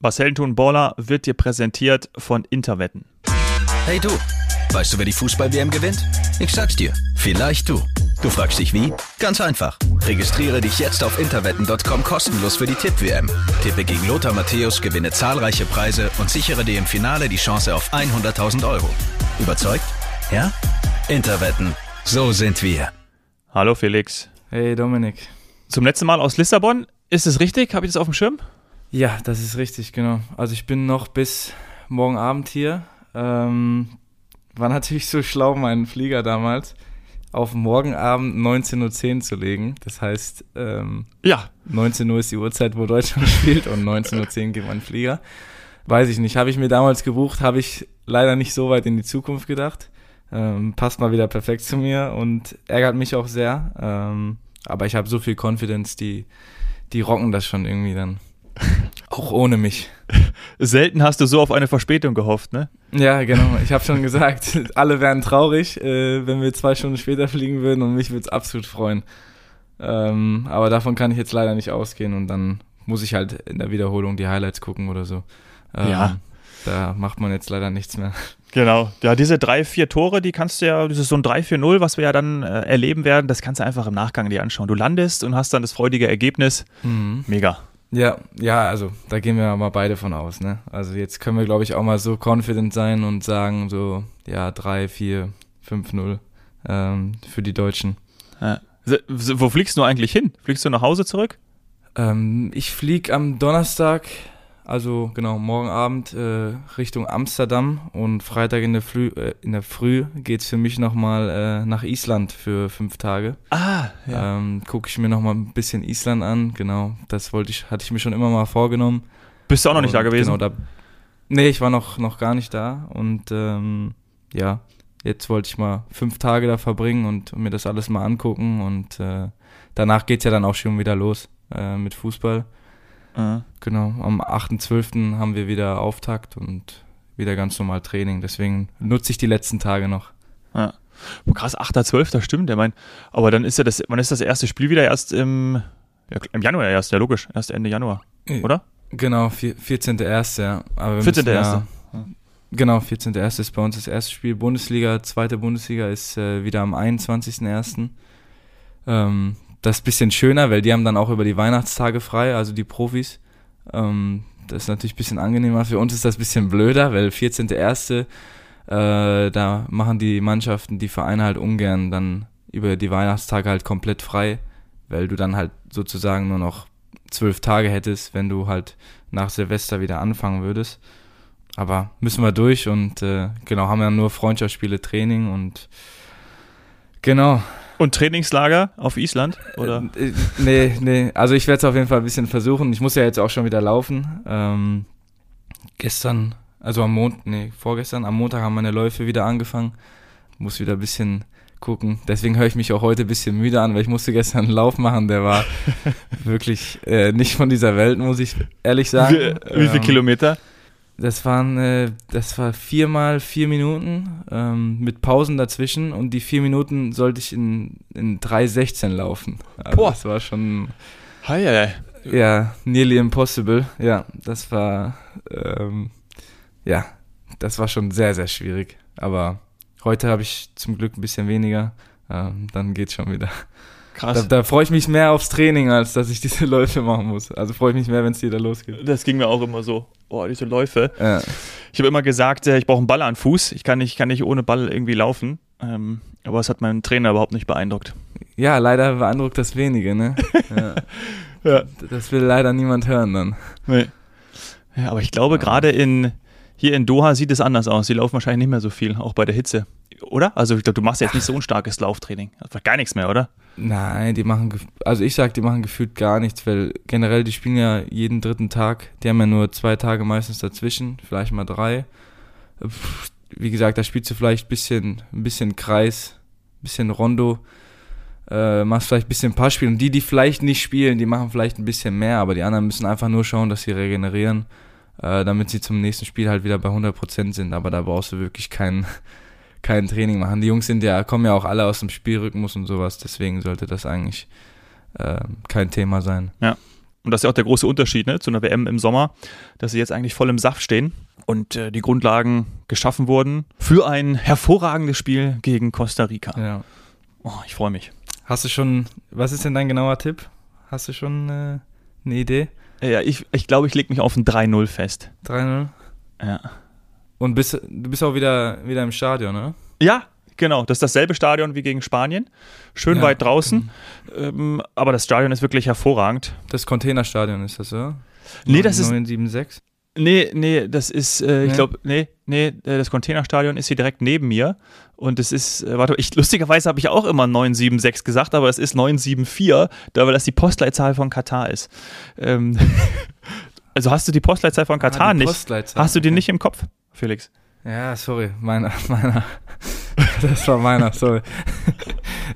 Was Helden tun Baller wird dir präsentiert von Interwetten. Hey du, weißt du, wer die Fußball-WM gewinnt? Ich sag's dir, vielleicht du. Du fragst dich wie? Ganz einfach. Registriere dich jetzt auf interwetten.com kostenlos für die Tipp-WM. Tippe gegen Lothar Matthäus, gewinne zahlreiche Preise und sichere dir im Finale die Chance auf 100.000 Euro. Überzeugt? Ja? Interwetten. So sind wir. Hallo Felix. Hey Dominik. Zum letzten Mal aus Lissabon. Ist es richtig? Habe ich das auf dem Schirm? Ja, das ist richtig, genau. Also ich bin noch bis morgen Abend hier. Ähm, war natürlich so schlau, meinen Flieger damals auf morgen Abend 19.10 Uhr zu legen. Das heißt, ähm, ja. 19 Uhr ist die Uhrzeit, wo Deutschland spielt und 19.10 Uhr geht mein Flieger. Weiß ich nicht. Habe ich mir damals gebucht, habe ich leider nicht so weit in die Zukunft gedacht. Ähm, passt mal wieder perfekt zu mir und ärgert mich auch sehr. Ähm, aber ich habe so viel Confidence, die, die rocken das schon irgendwie dann. Auch ohne mich. Selten hast du so auf eine Verspätung gehofft, ne? Ja, genau. Ich habe schon gesagt, alle wären traurig, äh, wenn wir zwei Stunden später fliegen würden und mich würde es absolut freuen. Ähm, aber davon kann ich jetzt leider nicht ausgehen und dann muss ich halt in der Wiederholung die Highlights gucken oder so. Ähm, ja. Da macht man jetzt leider nichts mehr. Genau. Ja, diese drei, vier Tore, die kannst du ja, das ist so ein 3-4-0, was wir ja dann äh, erleben werden, das kannst du einfach im Nachgang dir anschauen. Du landest und hast dann das freudige Ergebnis. Mhm. Mega. Ja, ja, also da gehen wir mal beide von aus, ne? Also jetzt können wir, glaube ich, auch mal so confident sein und sagen so, ja, 3, 4, 5-0 ähm, für die Deutschen. Ja. Wo fliegst du eigentlich hin? Fliegst du nach Hause zurück? Ähm, ich fliege am Donnerstag also genau, morgen Abend äh, Richtung Amsterdam und Freitag in der, Früh, äh, in der Früh geht es für mich nochmal äh, nach Island für fünf Tage. Ah, ja. Ähm, Gucke ich mir nochmal ein bisschen Island an, genau. Das wollte ich, hatte ich mir schon immer mal vorgenommen. Bist du auch noch und, nicht da gewesen? Genau, da, nee, ich war noch, noch gar nicht da und ähm, ja, jetzt wollte ich mal fünf Tage da verbringen und mir das alles mal angucken und äh, danach geht es ja dann auch schon wieder los äh, mit Fußball. Mhm. Genau, am 8.12. haben wir wieder Auftakt und wieder ganz normal Training. Deswegen nutze ich die letzten Tage noch. Ja. Oh, krass, 8.12., stimmt. Der mein, aber dann ist ja das, wann ist das erste Spiel wieder erst im, ja, im Januar erst, ja logisch, erst Ende Januar, oder? Genau, 14.1. Ja. 14.1. Ja, genau, 14.1. ist bei uns das erste Spiel. Bundesliga, zweite Bundesliga ist äh, wieder am 21.1. Ähm, das ist ein bisschen schöner, weil die haben dann auch über die Weihnachtstage frei, also die Profis. Ähm, das ist natürlich ein bisschen angenehmer. Für uns ist das ein bisschen blöder, weil 14.1. Äh, da machen die Mannschaften, die Vereine halt ungern dann über die Weihnachtstage halt komplett frei, weil du dann halt sozusagen nur noch zwölf Tage hättest, wenn du halt nach Silvester wieder anfangen würdest. Aber müssen wir durch und äh, genau, haben ja nur Freundschaftsspiele, Training und genau, und Trainingslager auf Island? Oder? Äh, nee, nee. Also ich werde es auf jeden Fall ein bisschen versuchen. Ich muss ja jetzt auch schon wieder laufen. Ähm, gestern, also am Montag, nee, vorgestern, am Montag haben meine Läufe wieder angefangen. Muss wieder ein bisschen gucken. Deswegen höre ich mich auch heute ein bisschen müde an, weil ich musste gestern einen Lauf machen, der war wirklich äh, nicht von dieser Welt, muss ich ehrlich sagen. Wie, wie viele ähm, Kilometer? Das waren, äh, das war viermal vier Minuten ähm, mit Pausen dazwischen und die vier Minuten sollte ich in, in 3,16 laufen. Also Boah. Das war schon. Hi, hi. Ja, nearly impossible. Ja, das war, ähm, ja, das war schon sehr, sehr schwierig. Aber heute habe ich zum Glück ein bisschen weniger. Ähm, dann geht's schon wieder. Krass. Da, da freue ich mich mehr aufs Training, als dass ich diese Läufe machen muss. Also freue ich mich mehr, wenn es wieder losgeht. Das ging mir auch immer so. Oh, diese Läufe. Ja. Ich habe immer gesagt, äh, ich brauche einen Ball an Fuß. Ich kann nicht, kann nicht ohne Ball irgendwie laufen. Ähm, aber es hat meinen Trainer überhaupt nicht beeindruckt. Ja, leider beeindruckt das wenige, ne? ja. ja. Das will leider niemand hören dann. Nee. Ja, aber ich glaube, ja. gerade in, hier in Doha sieht es anders aus. Sie laufen wahrscheinlich nicht mehr so viel, auch bei der Hitze. Oder? Also ich glaube, du machst jetzt nicht so ein starkes Lauftraining. Einfach gar nichts mehr, oder? Nein, die machen, also ich sag, die machen gefühlt gar nichts, weil generell, die spielen ja jeden dritten Tag. Die haben ja nur zwei Tage meistens dazwischen, vielleicht mal drei. Wie gesagt, da spielst du vielleicht ein bisschen, ein bisschen Kreis, ein bisschen Rondo, äh, machst vielleicht ein bisschen Passspiel. Und die, die vielleicht nicht spielen, die machen vielleicht ein bisschen mehr, aber die anderen müssen einfach nur schauen, dass sie regenerieren, äh, damit sie zum nächsten Spiel halt wieder bei 100% sind. Aber da brauchst du wirklich keinen kein Training machen. Die Jungs sind ja, kommen ja auch alle aus dem Spielrhythmus und sowas, deswegen sollte das eigentlich äh, kein Thema sein. Ja. Und das ist ja auch der große Unterschied ne, zu einer WM im Sommer, dass sie jetzt eigentlich voll im Saft stehen und äh, die Grundlagen geschaffen wurden für ein hervorragendes Spiel gegen Costa Rica. Ja. Oh, ich freue mich. Hast du schon, was ist denn dein genauer Tipp? Hast du schon äh, eine Idee? Ja, ich, ich glaube, ich lege mich auf ein 3-0 fest. 3-0? Ja. Und bist, du bist auch wieder, wieder im Stadion, ne? Ja, genau. Das ist dasselbe Stadion wie gegen Spanien. Schön Ja. weit draußen. Ähm, aber das Stadion ist wirklich hervorragend. Das Containerstadion ist das, oder? Nee, das ist- 976. Nee, nee, das ist, äh, ich Nee? glaube, nee, nee, äh, das Containerstadion ist hier direkt neben mir. Und es ist, äh, warte, ich, lustigerweise habe ich auch immer 976 gesagt, aber es ist 974, da weil das die Postleitzahl von Katar ist. Ähm, also hast du die Postleitzahl von Katar Ah, nicht? Postleitzahl, Hast du die okay. nicht im Kopf, Felix? Ja, sorry, meiner, meiner. Das war meiner, sorry.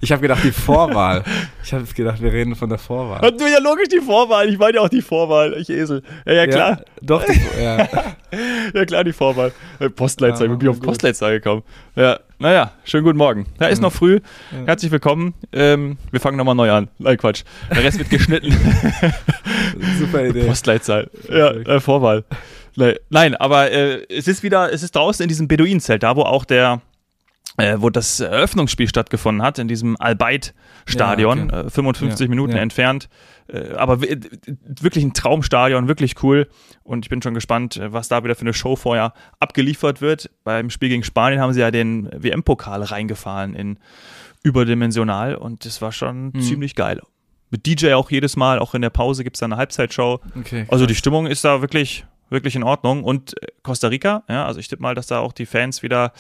Ich habe gedacht, die Vorwahl. Ich habe gedacht, wir reden von der Vorwahl. Hat du ja logisch die Vorwahl, ich meine ja auch die Vorwahl, ich Esel. Ja, ja klar, Ja, doch, die, ja. ja klar, die Vorwahl. Äh, Postleitzahl, Ja, ich bin auf gut. Postleitzahl gekommen. Ja, naja, schönen guten Morgen. Ja, ist Mhm. noch früh, Ja. herzlich willkommen. Ähm, wir fangen nochmal neu an. Nein, Quatsch. Der Rest wird geschnitten. Super Idee. Postleitzahl. Ja, äh, Vorwahl. Nein, aber äh, es ist wieder, es ist draußen in diesem Beduinenzelt, da wo auch der, äh, wo das Eröffnungsspiel stattgefunden hat, in diesem Albeit-Stadion, Ja, okay. äh, 55 Ja, Minuten ja. entfernt. Äh, aber wi- wirklich ein Traumstadion, wirklich cool. Und ich bin schon gespannt, äh, was da wieder für eine Show vorher abgeliefert wird. Beim Spiel gegen Spanien haben sie ja den WM-Pokal reingefahren in überdimensional und das war schon Mhm. ziemlich geil. Mit DJ auch jedes Mal, auch in der Pause gibt es da eine Halbzeitshow. Okay. Also die Stimmung ist da wirklich, wirklich in Ordnung. Und äh, Costa Rica, ja, also ich tippe mal, dass da auch die Fans wieder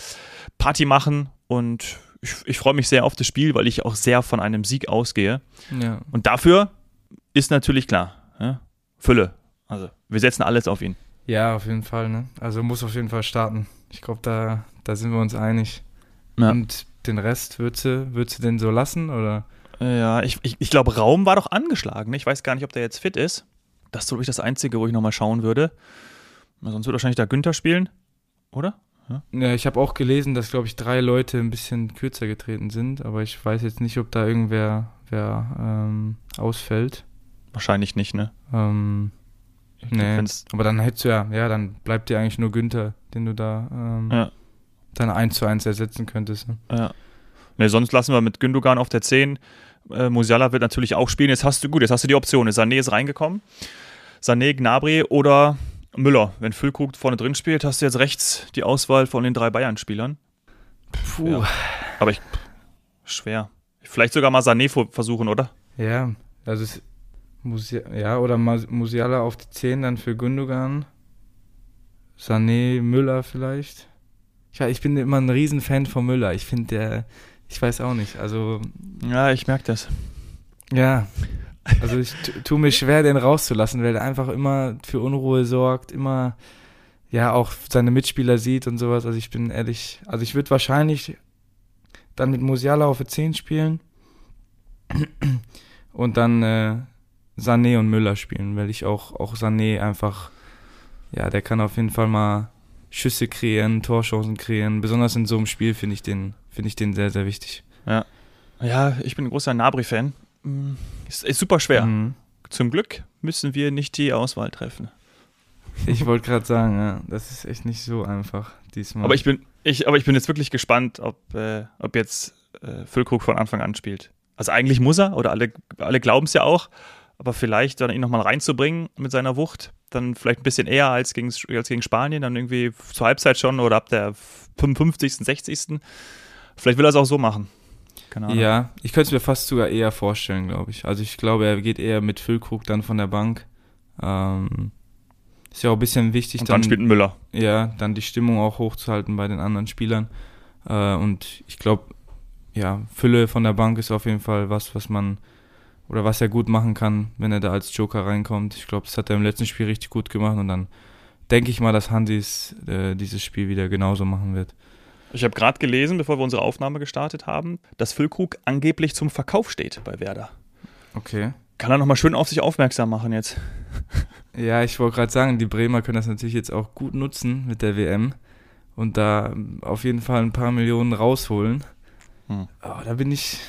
Party machen und ich, ich freue mich sehr auf das Spiel, weil ich auch sehr von einem Sieg ausgehe. ja. Und dafür ist natürlich klar, ja, Fülle. Also wir setzen alles auf ihn. ja, auf jeden Fall. Ne? Also muss auf jeden Fall starten. Ich glaube, da, da sind wir uns einig. Ja. Und den Rest würdest du, würdest du den so lassen? Oder? Ja, ich, ich, ich glaube, Raum war doch angeschlagen. Ich weiß gar nicht, ob der jetzt fit ist. Das ist wirklich das Einzige, wo ich nochmal schauen würde. Sonst wird wahrscheinlich da Günther spielen, oder? Ja, ich habe auch gelesen, dass, glaube ich, drei Leute ein bisschen kürzer getreten sind, aber ich weiß jetzt nicht, ob da irgendwer wer, ähm, ausfällt. Wahrscheinlich nicht, ne? Ähm, nee, aber dann hättest du ja, ja, dann bleibt dir eigentlich nur Günther, den du da ähm, Ja. dann eins zu eins ersetzen könntest. Ne? Ja. Ne, sonst lassen wir mit Gündogan auf der 10. Äh, Musiala wird natürlich auch spielen. Jetzt hast du, gut, jetzt hast du die Option. Sané ist reingekommen. Sané, Gnabry oder Müller. Wenn Füllkrug vorne drin spielt, hast du jetzt rechts die Auswahl von den drei Bayern-Spielern. Puh. Ja. Aber ich, schwer. Vielleicht sogar mal Sané versuchen, oder? Ja, also es, Musi ja, oder Musiala auf die 10 dann für Gündogan. Sané, Müller vielleicht. Ja, ich bin immer ein Riesenfan von Müller. Ich finde der, ich weiß auch nicht, also Ja, ich merke das. Ja, also ich tu- tu mir schwer, den rauszulassen, weil er einfach immer für Unruhe sorgt, immer ja auch seine Mitspieler sieht und sowas. Also ich bin ehrlich, also ich würde wahrscheinlich dann mit Musiala auf der 10 spielen und dann äh, Sané und Müller spielen, weil ich auch, auch Sané einfach, ja, der kann auf jeden Fall mal Schüsse kreieren, Torchancen kreieren. Besonders in so einem Spiel finde ich den, finde ich den sehr, sehr wichtig. Ja, ich bin ein großer Nabri-Fan. Mm, Ist, ist super schwer. Mhm. Zum Glück müssen wir nicht die Auswahl treffen. Ich wollte gerade sagen, ja, das ist echt nicht so einfach diesmal. Aber ich bin, ich, aber ich bin jetzt wirklich gespannt, ob, äh, ob jetzt äh, Füllkrug von Anfang an spielt. Also eigentlich muss er, oder alle, alle glauben es ja auch, aber vielleicht dann ihn nochmal reinzubringen mit seiner Wucht, dann vielleicht ein bisschen eher als gegen, als gegen Spanien, dann irgendwie zur Halbzeit schon oder ab der 55., 60. Vielleicht will er es auch so machen. Ja, ich könnte es mir fast sogar eher vorstellen, glaube ich. Also ich glaube, er geht eher mit Füllkrug dann von der Bank. Ähm, ist ja auch ein bisschen wichtig, Und dann spielt ein Müller. ja, dann die Stimmung auch hochzuhalten bei den anderen Spielern. Äh, und ich glaube, ja, Fülle von der Bank ist auf jeden Fall was, was man oder was er gut machen kann, wenn er da als Joker reinkommt. Ich glaube, das hat er im letzten Spiel richtig gut gemacht und dann denke ich mal, dass Hansis äh, dieses Spiel wieder genauso machen wird. Ich habe gerade gelesen, bevor wir unsere Aufnahme gestartet haben, dass Füllkrug angeblich zum Verkauf steht bei Werder. Okay. Kann er nochmal schön auf sich aufmerksam machen jetzt. Ja, ich wollte gerade sagen, die Bremer können das natürlich jetzt auch gut nutzen mit der WM und da ähm, auf jeden Fall ein paar Millionen rausholen. Hm. Oh, da bin ich,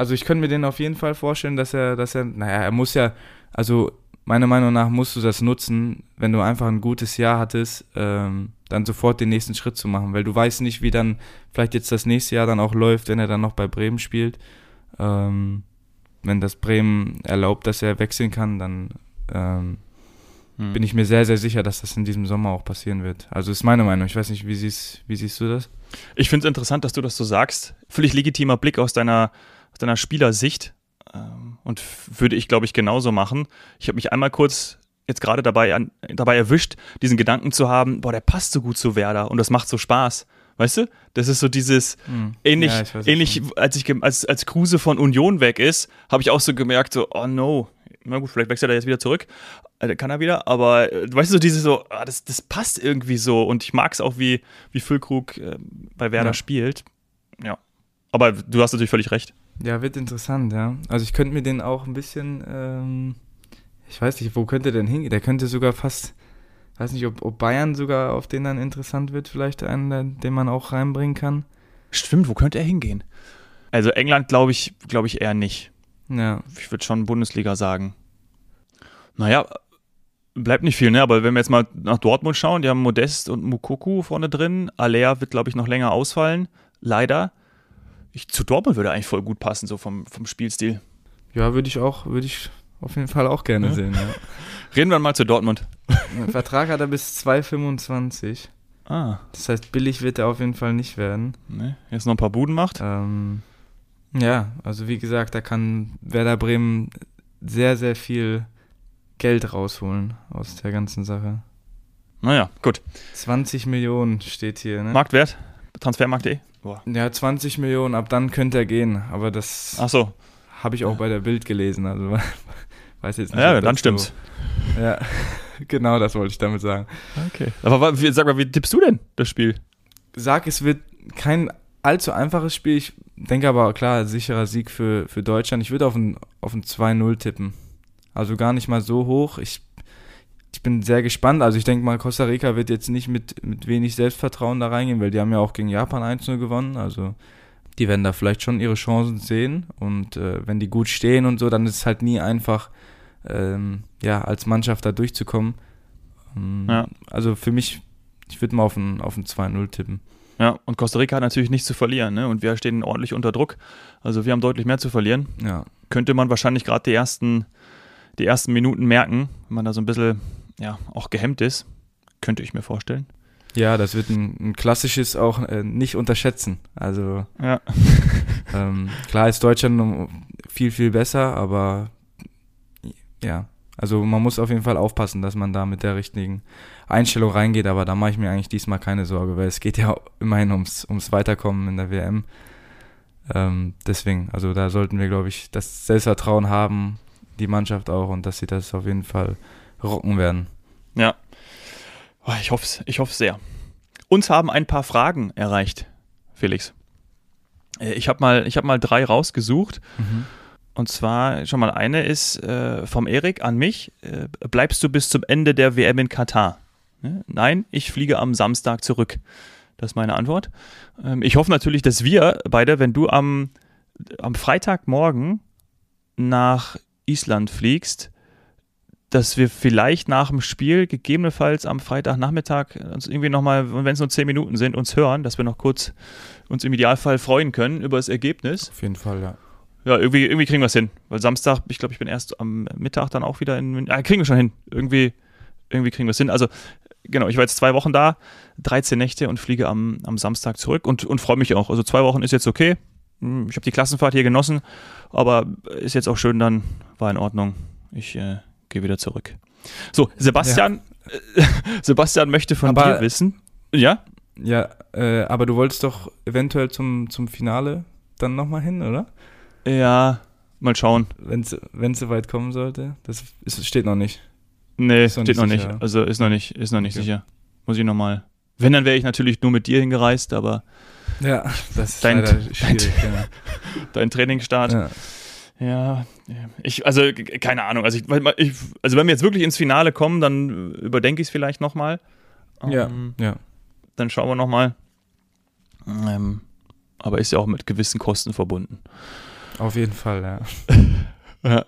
also ich könnte mir den auf jeden Fall vorstellen, dass er, dass er, naja, er muss ja, also meiner Meinung nach musst du das nutzen, wenn du einfach ein gutes Jahr hattest, ähm, dann sofort den nächsten Schritt zu machen, weil du weißt nicht, wie dann vielleicht jetzt das nächste Jahr dann auch läuft, wenn er dann noch bei Bremen spielt. Ähm, wenn das Bremen erlaubt, dass er wechseln kann, dann ähm, hm. bin ich mir sehr, sehr sicher, dass das in diesem Sommer auch passieren wird. Also ist meine Meinung. Ich weiß nicht, wie siehst, wie siehst du das? Ich finde es interessant, dass du das so sagst. Völlig legitimer Blick aus deiner, deiner Spielersicht. Ähm, und würde ich, glaube ich, genauso machen. Ich habe mich einmal kurz jetzt gerade dabei, an, dabei erwischt, diesen Gedanken zu haben, boah, der passt so gut zu Werder und das macht so Spaß. Weißt du? Das ist so dieses hm. ähnlich, ja, ähnlich als ich als als Kruse von Union weg ist, habe ich auch so gemerkt so, oh no, na gut, vielleicht wechselt er jetzt wieder zurück, äh, kann er wieder, aber äh, weißt du, so dieses so, ah, das, das passt irgendwie so und ich mag es auch, wie, wie Füllkrug äh, bei Werder ja. spielt. Ja. Aber du hast natürlich völlig recht. Ja, wird interessant, ja. Also ich könnte mir den auch ein bisschen, ähm, ich weiß nicht, wo könnte der denn hingehen? Der könnte sogar fast, weiß nicht, ob, ob Bayern sogar auf den dann interessant wird, vielleicht einen, den man auch reinbringen kann. Stimmt, wo könnte er hingehen? Also England glaube ich, glaube ich eher nicht. Ja. Ich würde schon Bundesliga sagen. Naja, bleibt nicht viel, ne? Aber wenn wir jetzt mal nach Dortmund schauen, die haben Modest und Mukoku vorne drin. Alea wird, glaube ich, noch länger ausfallen. Leider. Ich, zu Dortmund würde eigentlich voll gut passen, so vom, vom Spielstil. Ja, würde ich auch, würde ich auf jeden Fall auch gerne ja. sehen. Ja. Reden wir mal zu Dortmund. Vertrag hat er bis 2,25. Ah. Das heißt, billig wird er auf jeden Fall nicht werden. Nee, jetzt noch ein paar Buden macht. Ähm, ja, also wie gesagt, da kann Werder Bremen sehr, sehr viel Geld rausholen aus der ganzen Sache. Naja, gut. 20 Millionen steht hier. Ne? Marktwert? Transfermarkt.de? Ja, 20 Millionen, ab dann könnte er gehen. Aber das Ach so. habe ich auch bei der Bild gelesen. Also weiß jetzt nicht. Ja, dann stimmt's. So. Ja, genau das wollte ich damit sagen. Okay. Aber sag mal, wie tippst du denn das Spiel? Sag, es wird kein allzu einfaches Spiel. Ich denke aber, klar, sicherer Sieg für, für Deutschland. Ich würde auf ein, auf ein 2-0 tippen. Also gar nicht mal so hoch. Ich, ich bin sehr gespannt. Also ich denke mal, Costa Rica wird jetzt nicht mit, mit wenig Selbstvertrauen da reingehen, weil die haben ja auch gegen Japan 1-0 gewonnen. Also die werden da vielleicht schon ihre Chancen sehen. Und äh, wenn die gut stehen und so, dann ist es halt nie einfach, ähm, ja, als Mannschaft da durchzukommen. Ähm, ja. Also für mich, ich würde mal auf ein, auf ein 2-0 tippen. Ja, und Costa Rica hat natürlich nichts zu verlieren, ne? Und wir stehen ordentlich unter Druck. Also wir haben deutlich mehr zu verlieren. Ja. Könnte man wahrscheinlich gerade die ersten, die ersten Minuten merken, wenn man da so ein bisschen ja, auch gehemmt ist. Könnte ich mir vorstellen. Ja, das wird ein, ein klassisches auch äh, nicht unterschätzen. Also ja. ähm, klar ist Deutschland viel, viel besser, aber ja, also man muss auf jeden Fall aufpassen, dass man da mit der richtigen Einstellung reingeht, aber da mache ich mir eigentlich diesmal keine Sorge, weil es geht ja immerhin ums, ums Weiterkommen in der WM. Ähm, deswegen, also da sollten wir, glaube ich, das Selbstvertrauen haben, die Mannschaft auch und dass sie das auf jeden Fall rocken werden. Ja. Oh, ich hoffe es, ich hoffe sehr. Uns haben ein paar Fragen erreicht, Felix. Äh, ich habe mal, hab mal drei rausgesucht. Mhm. Und zwar schon mal eine ist äh, vom Erik an mich. Äh, bleibst du bis zum Ende der WM in Katar? Ne? Nein, ich fliege am Samstag zurück. Das ist meine Antwort. Ähm, ich hoffe natürlich, dass wir beide, wenn du am, am Freitagmorgen nach Island fliegst, dass wir vielleicht nach dem Spiel, gegebenenfalls am Freitagnachmittag, uns irgendwie nochmal, wenn es nur zehn Minuten sind, uns hören, dass wir noch kurz uns im Idealfall freuen können über das Ergebnis. Auf jeden Fall, ja ja, irgendwie, irgendwie kriegen wir es hin. Weil Samstag, ich glaube, ich bin erst am Mittag dann auch wieder in München. Ah, kriegen wir schon hin. Irgendwie, irgendwie kriegen wir es hin. Also, genau, ich war jetzt zwei Wochen da, 13 Nächte und fliege am, am Samstag zurück und, und freue mich auch. Also zwei Wochen ist jetzt okay. Hm, ich habe die Klassenfahrt hier genossen, aber ist jetzt auch schön dann, war in Ordnung. Ich äh, gehe wieder zurück. So, Sebastian, ja. Sebastian möchte von aber, dir wissen. Ja? Ja, äh, aber du wolltest doch eventuell zum, zum Finale dann nochmal hin, oder? Ja, mal schauen. Wenn es soweit kommen sollte. Das ist, steht noch nicht. Nee, steht nicht noch sicher. nicht. Also ist noch nicht, ist noch nicht okay. sicher. Muss ich nochmal. Wenn, dann wäre ich natürlich nur mit dir hingereist, aber. Ja, das ist dein. Dein, ja. dein Trainingsstart. Ja. Ja, ich, also keine Ahnung. Also, ich, ich, also wenn wir jetzt wirklich ins Finale kommen, dann überdenke ich es vielleicht nochmal. Ja, ähm, ja. Dann schauen wir nochmal. Ähm, aber ist ja auch mit gewissen Kosten verbunden. Auf jeden Fall, ja. ja.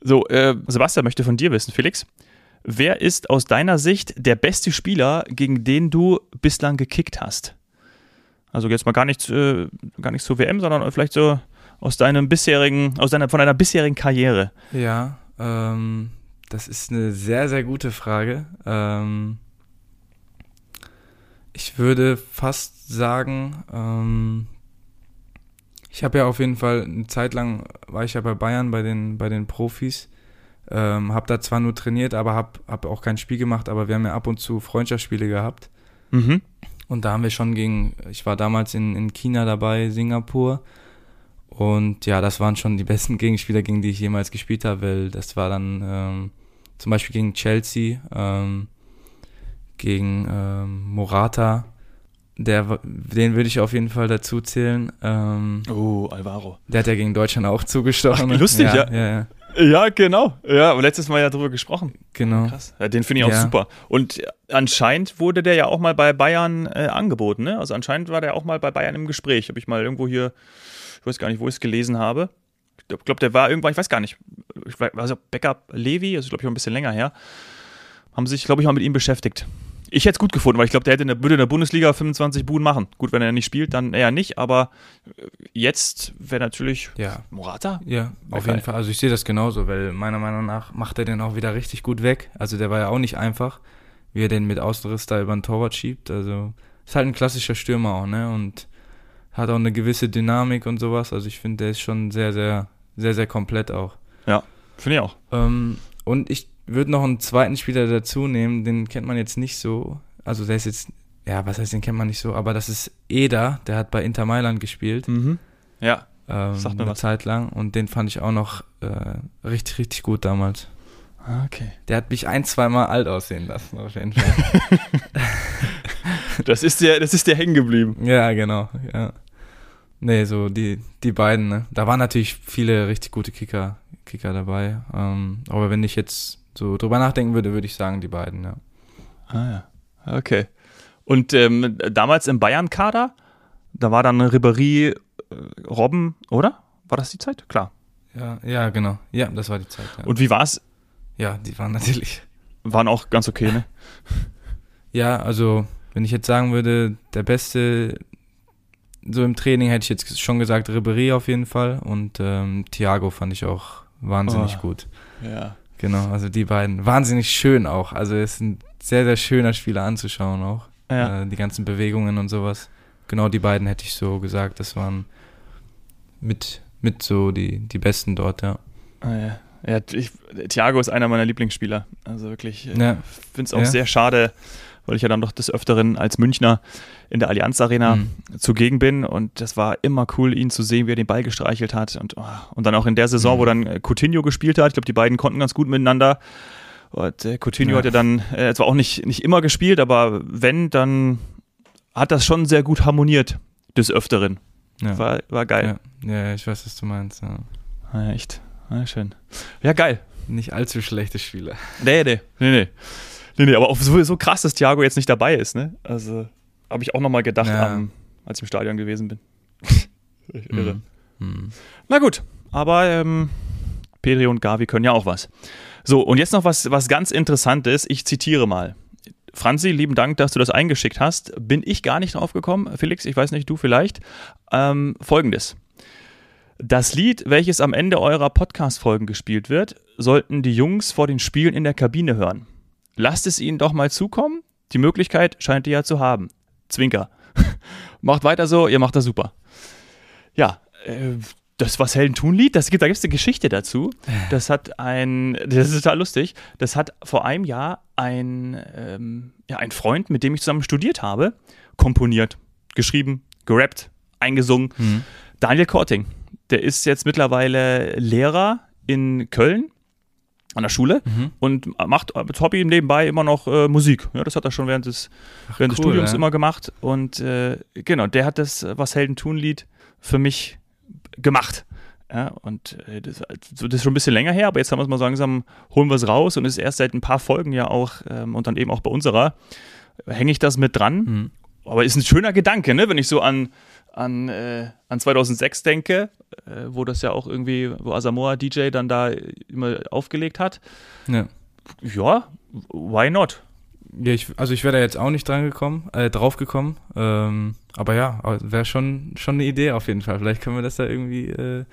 So, äh, Sebastian möchte von dir wissen, Felix. Wer ist aus deiner Sicht der beste Spieler, gegen den du bislang gekickt hast? Also jetzt mal gar nichts, äh, gar nichts zur WM, sondern vielleicht so aus deinem bisherigen, aus deiner, von deiner bisherigen Karriere. Ja, ähm, das ist eine sehr, sehr gute Frage. Ähm, ich würde fast sagen, ähm, ich habe ja auf jeden Fall eine Zeit lang war ich ja bei Bayern bei den bei den Profis, ähm, habe da zwar nur trainiert, aber habe hab auch kein Spiel gemacht, aber wir haben ja ab und zu Freundschaftsspiele gehabt. Mhm. Und da haben wir schon gegen, ich war damals in, in China dabei, Singapur. Und ja, das waren schon die besten Gegenspieler, gegen die ich jemals gespielt habe, weil das war dann ähm, zum Beispiel gegen Chelsea, ähm, gegen ähm, Morata. Der, den würde ich auf jeden Fall dazu zählen. Ähm, Oh, Alvaro. der hat ja gegen Deutschland auch zugestochen. Ach, lustig, ja. ja, ja. Ja, genau. Ja, und letztes Mal ja drüber gesprochen. Genau. Krass. Ja, den finde ich auch Ja. super. Und anscheinend wurde der ja auch mal bei Bayern äh, angeboten, ne? Also anscheinend war der auch mal bei Bayern im Gespräch. Habe ich mal irgendwo hier, ich weiß gar nicht, wo ich es gelesen habe. Ich glaube, glaub, der war irgendwann, ich weiß gar nicht, ich weiß, also Backup Levi, also glaube ich auch ein bisschen länger her, haben sich, glaube ich, mal mit ihm beschäftigt. Ich hätte es gut gefunden, weil ich glaube, der hätte in der, würde in der Bundesliga 25 Buden machen. Gut, wenn er nicht spielt, dann eher nicht, aber jetzt wäre natürlich Ja, Morata. Ja, auf jeden Fall. Also ich sehe das genauso, weil meiner Meinung nach macht er den auch wieder richtig gut weg. Also der war ja auch nicht einfach, wie er den mit Außenriss da über den Torwart schiebt. Also ist halt ein klassischer Stürmer auch, ne? Und hat auch eine gewisse Dynamik und sowas. Also ich finde, der ist schon sehr, sehr, sehr, sehr komplett auch. Finde ich auch. Ähm, und ich würde noch einen zweiten Spieler dazu nehmen, den kennt man jetzt nicht so. Also der ist jetzt, ja, was heißt, den kennt man nicht so, aber das ist Eder, der hat bei Inter Mailand gespielt. Mhm. Ja. Ähm, Sagt mir eine was. Zeit lang und den fand ich auch noch äh, richtig, richtig gut damals. Okay. Der hat mich ein, zweimal alt aussehen lassen, auf jeden Fall. Das ist der, das ist der hängen geblieben. ja, genau, ja. Nee, so die, die beiden, ne? Da waren natürlich viele richtig gute Kicker, Kicker dabei. Ähm, aber wenn ich jetzt so drüber nachdenken würde, würde ich sagen, die beiden, ja. Ah ja. Okay. Und ähm, damals im Bayern-Kader, da war dann Ribéry, äh, Robben, oder? War das die Zeit? Klar. Ja, ja, genau. Ja, das war die Zeit. Ja, Und wie war's? ja die waren natürlich. Waren auch ganz okay, ne? Ja, also, wenn ich jetzt sagen würde, der beste, so im Training hätte ich jetzt schon gesagt, Ribéry auf jeden Fall. Und ähm, Thiago fand ich auch wahnsinnig Oh. gut. Ja. Genau, also die beiden. Wahnsinnig schön auch. Also er ist ein sehr, sehr schöner Spieler anzuschauen auch. Ja. Äh, die ganzen Bewegungen und sowas. Genau die beiden hätte ich so gesagt. Das waren mit, mit so die, die besten dort, ja. Ah, ja. ja ich, Thiago ist einer meiner Lieblingsspieler. Also wirklich, ich Ja. finde es auch Ja. sehr schade, weil ich ja dann doch des Öfteren als Münchner in der Allianz Arena Mhm. zugegen bin und das war immer cool, ihn zu sehen, wie er den Ball gestreichelt hat und, oh, und dann auch in der Saison, Mhm. wo dann äh, Coutinho gespielt hat. Ich glaube, die beiden konnten ganz gut miteinander. Und äh, Coutinho Ja. hat ja dann äh, zwar auch nicht, nicht immer gespielt, aber wenn, dann hat das schon sehr gut harmoniert des Öfteren. Ja. War, war geil. ja. ja, ich weiß, was du meinst. Ja. Ah, Ja, echt. Ah, schön. Ja, geil. Nicht allzu schlechte Spieler. Nee, nee, nee, nee. Nee, nee, aber auch so, so krass, dass Thiago jetzt nicht dabei ist, ne? Also, habe ich auch nochmal gedacht, Ja. am, als ich im Stadion gewesen bin. Irre. Mhm. Mhm. Na gut, aber ähm, Pedri und Gavi können ja auch was. So, und jetzt noch was, was ganz Interessantes. Ich zitiere mal. Franzi, lieben Dank, dass du das eingeschickt hast. Bin ich gar nicht drauf gekommen. Felix, ich weiß nicht, du vielleicht. Ähm, Folgendes. Das Lied, welches am Ende eurer Podcast-Folgen gespielt wird, sollten die Jungs vor den Spielen in der Kabine hören. Lasst es ihnen doch mal zukommen. Die Möglichkeit scheint ihr ja zu haben. Zwinker. macht weiter so, ihr macht das super. Ja, äh, das was Helden tun Lied, das gibt, da gibt es eine Geschichte dazu. Das hat ein, das ist total lustig. Das hat vor einem Jahr ein, ähm, ja, ein Freund, mit dem ich zusammen studiert habe, komponiert, geschrieben, gerappt, eingesungen. Mhm. Daniel Korting. Der ist jetzt mittlerweile Lehrer in Köln an der Schule Mhm. und macht als Hobby nebenbei immer noch äh, Musik. Ja, das hat er schon während des, während des cool, Studiums ja. immer gemacht. Und äh, genau, der hat das Was Helden tun Lied für mich gemacht. Ja, und äh, das, so, das ist schon ein bisschen länger her, aber jetzt haben wir es mal so langsam, holen wir es raus und es ist erst seit ein paar Folgen ja auch ähm, und dann eben auch bei unserer, hänge ich das mit dran. Mhm. Aber ist ein schöner Gedanke, ne? wenn ich so an, an, äh, an 2006 denke, äh, wo das ja auch irgendwie, wo Asamoah DJ dann da immer aufgelegt hat. Ja. Ja, why not? Ja, ich, also ich wäre da jetzt auch nicht dran gekommen, äh, drauf gekommen. Ähm, aber ja, wäre schon, schon eine Idee auf jeden Fall. Vielleicht können wir das da irgendwie, äh,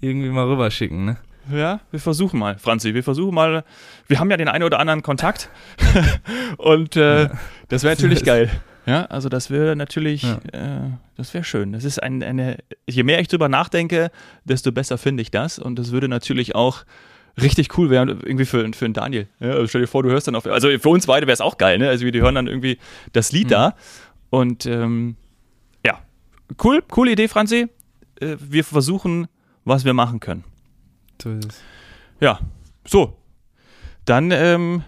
irgendwie mal rüberschicken, ne? Ja, wir versuchen mal, Franzi. Wir versuchen mal. Wir haben ja den einen oder anderen Kontakt. und äh, ja. das wäre natürlich geil. Ja, also das wäre natürlich, ja. äh, das wäre schön. Das ist ein, eine, je mehr ich drüber nachdenke, desto besser finde ich das. Und das würde natürlich auch richtig cool werden, irgendwie für, für einen Daniel. Ja, also stell dir vor, du hörst dann auf, also für uns beide wäre es auch geil, ne? Also wir hören dann irgendwie das Lied mhm. da. Und ähm, ja, cool, coole Idee, Franzi. Äh, wir versuchen, was wir machen können. So ist es. Ja, so. Dann ähm,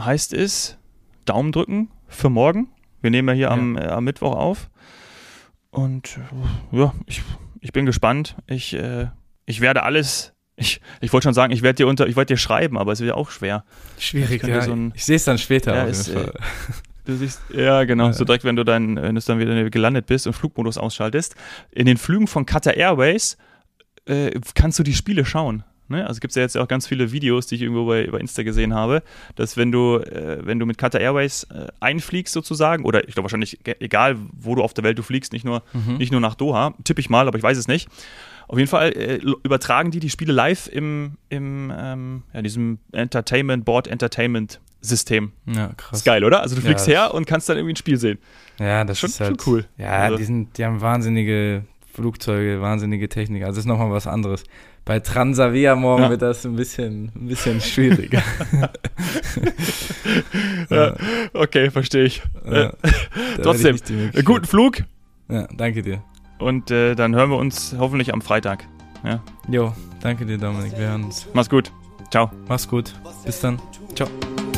heißt es Daumen drücken für morgen. Wir nehmen ja hier ja. Am, äh, am Mittwoch auf. Und äh, ja, ich, ich bin gespannt. Ich, äh, ich werde alles. Ich, ich wollte schon sagen, ich werde dir unter, ich werde dir schreiben, aber es wird ja auch schwer. Schwierig, ja. So ein, ich sehe es dann später. Ja, ist, äh, du siehst, ja, genau. Ja. So direkt, wenn du dann, wenn du dann wieder gelandet bist und Flugmodus ausschaltest. In den Flügen von Qatar Airways äh, kannst du die Spiele schauen. Ne? Also gibt es ja jetzt auch ganz viele Videos, die ich irgendwo bei, bei Insta gesehen habe, dass wenn du, äh, wenn du mit Qatar Airways äh, einfliegst sozusagen, oder ich glaube wahrscheinlich egal, wo du auf der Welt du fliegst, nicht nur, mhm. nicht nur nach Doha, tippe ich mal, aber ich weiß es nicht. Auf jeden Fall äh, übertragen die die Spiele live im, im ähm, ja, diesem Entertainment Board Entertainment System. Ja, krass. Ist geil, oder? Also du fliegst ja, her und kannst dann irgendwie ein Spiel sehen. Ja, das schon, ist halt, schon cool. Ja, also. die, sind, die haben wahnsinnige Flugzeuge, wahnsinnige Technik. Also das ist nochmal was anderes. Bei Transavia morgen ja. wird das ein bisschen, ein bisschen schwieriger. ja, okay, verstehe ich. Ja, äh, Trotzdem, guten Flug. Ja, danke dir. Und äh, dann hören wir uns hoffentlich am Freitag. Ja. Jo, danke dir, Dominik. Wir hören uns. Mach's gut. Ciao. Mach's gut. Bis dann. Ciao.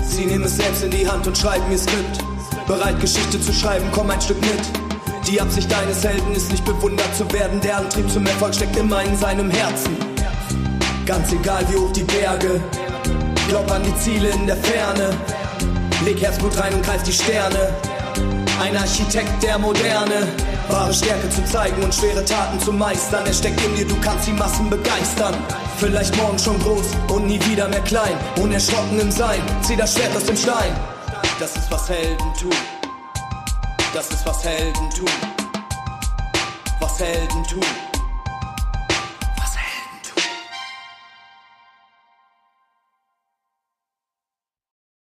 Sie nehmen es selbst in die Hand und schreiben ihr Skript. Bereit, Geschichte zu schreiben, komm ein Stück mit. Die Absicht deines Helden ist nicht bewundert zu werden. Der Antrieb zum Erfolg steckt immer in seinem Herzen. Ganz egal wie hoch die Berge. Glaub an die Ziele in der Ferne. Leg Herzblut rein und greif die Sterne. Ein Architekt der Moderne. Wahre Stärke zu zeigen und schwere Taten zu meistern. Er steckt in dir, du kannst die Massen begeistern. Vielleicht morgen schon groß und nie wieder mehr klein. Unerschrocken im Sein, zieh das Schwert aus dem Stein. Das ist was Helden tun. Das ist was Helden tun. Was Helden tun.